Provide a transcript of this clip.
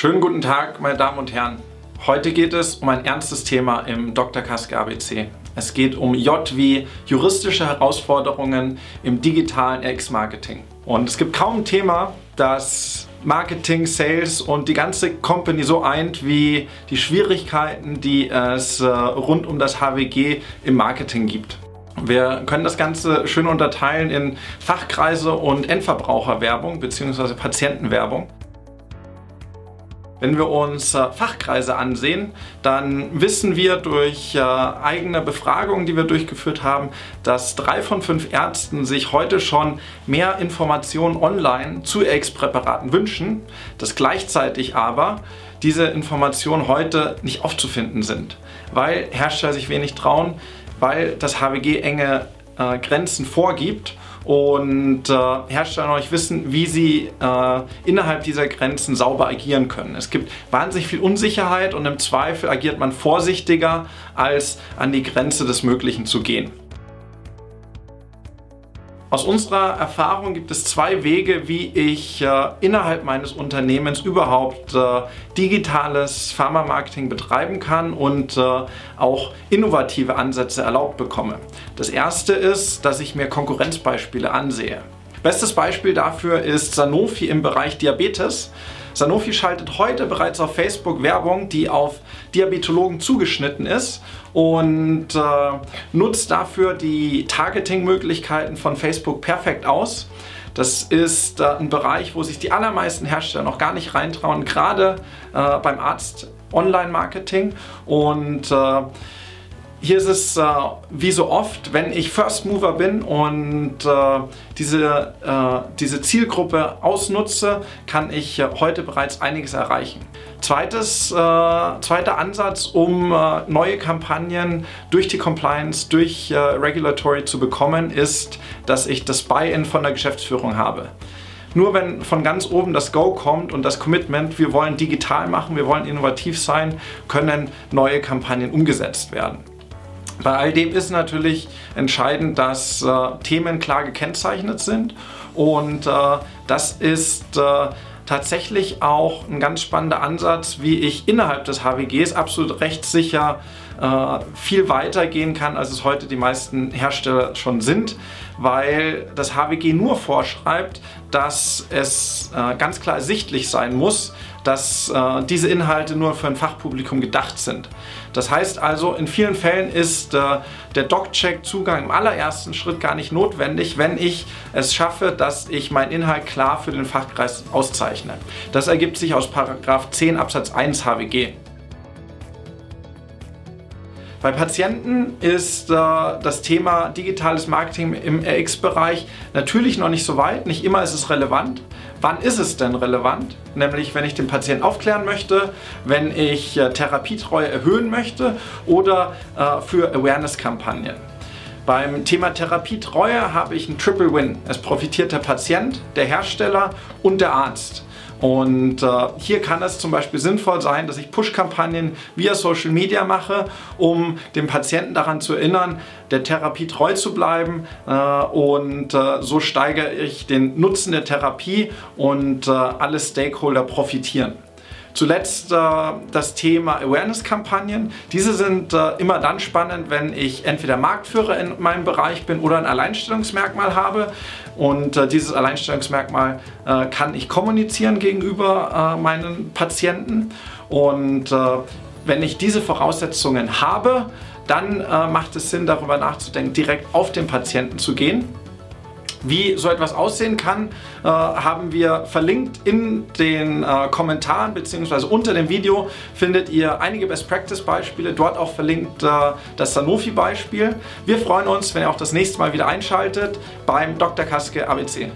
Schönen guten Tag, meine Damen und Herren. Heute geht es um ein ernstes Thema im Dr. Kaske ABC. Es geht um J wie juristische Herausforderungen im digitalen RX-Marketing. Und es gibt kaum ein Thema, das Marketing, Sales und die ganze Company so eint wie die Schwierigkeiten, die es äh, rund um das HWG im Marketing gibt. Wir können das Ganze schön unterteilen in Fachkreise und Endverbraucherwerbung bzw. Patientenwerbung. Wenn wir uns äh, Fachkreise ansehen, dann wissen wir durch äh, eigene Befragungen, die wir durchgeführt haben, dass drei von fünf Ärzten sich heute schon mehr Informationen online zu RX-Präparaten wünschen, dass gleichzeitig aber diese Informationen heute nicht aufzufinden sind, weil Hersteller sich wenig trauen, weil das HWG enge äh, Grenzen vorgibt und äh, Hersteller noch nicht wissen, wie sie äh, innerhalb dieser Grenzen sauber agieren können. Es gibt wahnsinnig viel Unsicherheit und im Zweifel agiert man vorsichtiger, als an die Grenze des Möglichen zu gehen. Aus unserer Erfahrung gibt es zwei Wege, wie ich äh, innerhalb meines Unternehmens überhaupt äh, digitales Pharma-Marketing betreiben kann und äh, auch innovative Ansätze erlaubt bekomme. Das erste ist, dass ich mir Konkurrenzbeispiele ansehe. Bestes Beispiel dafür ist Sanofi im Bereich Diabetes. Sanofi schaltet heute bereits auf Facebook Werbung, die auf Diabetologen zugeschnitten ist und äh, nutzt dafür die Targeting-Möglichkeiten von Facebook perfekt aus. Das ist äh, ein Bereich, wo sich die allermeisten Hersteller noch gar nicht reintrauen, gerade äh, beim Arzt Online-Marketing und äh, hier ist es äh, wie so oft, wenn ich First Mover bin und äh, diese, äh, diese Zielgruppe ausnutze, kann ich äh, heute bereits einiges erreichen. Zweites, äh, zweiter Ansatz, um äh, neue Kampagnen durch die Compliance, durch Regulatory zu bekommen, ist, dass ich das Buy-in von der Geschäftsführung habe. Nur wenn von ganz oben das Go kommt und das Commitment, wir wollen digital machen, wir wollen innovativ sein, können neue Kampagnen umgesetzt werden. Bei all dem ist natürlich entscheidend, dass äh, Themen klar gekennzeichnet sind und äh, das ist äh, tatsächlich auch ein ganz spannender Ansatz, wie ich innerhalb des HWGs absolut rechtssicher äh, viel weiter gehen kann, als es heute die meisten Hersteller schon sind, weil das HWG nur vorschreibt, dass es äh, ganz klar ersichtlich sein muss, dass äh, diese Inhalte nur für ein Fachpublikum gedacht sind. Das heißt also, in vielen Fällen ist äh, der Doc-Check-Zugang im allerersten Schritt gar nicht notwendig, wenn ich es schaffe, dass ich meinen Inhalt klar für den Fachkreis auszeichne. Das ergibt sich aus 10 Absatz 1 HWG. Bei Patienten ist äh, das Thema digitales Marketing im RX-Bereich natürlich noch nicht so weit. Nicht immer ist es relevant. Wann ist es denn relevant? Nämlich, wenn ich den Patienten aufklären möchte, wenn ich äh, Therapietreue erhöhen möchte oder äh, für Awareness-Kampagnen. Beim Thema Therapietreue habe ich einen Triple Win. Es profitiert der Patient, der Hersteller und der Arzt. Und äh, hier kann es zum Beispiel sinnvoll sein, dass ich Push-Kampagnen via Social Media mache, um den Patienten daran zu erinnern, der Therapie treu zu bleiben. Äh, und äh, so steigere ich den Nutzen der Therapie und äh, alle Stakeholder profitieren. Zuletzt äh, das Thema Awareness-Kampagnen. Diese sind äh, immer dann spannend, wenn ich entweder Marktführer in meinem Bereich bin oder ein Alleinstellungsmerkmal habe. Und äh, dieses Alleinstellungsmerkmal äh, kann ich kommunizieren gegenüber äh, meinen Patienten. Und äh, wenn ich diese Voraussetzungen habe, dann macht es Sinn, darüber nachzudenken, direkt auf den Patienten zu gehen wie so etwas aussehen kann, äh, haben wir verlinkt in den äh, Kommentaren bzw. unter dem Video findet ihr einige Best Practice Beispiele, dort auch verlinkt äh, das Sanofi Beispiel. Wir freuen uns, wenn ihr auch das nächste Mal wieder einschaltet beim Dr. Kaske ABC.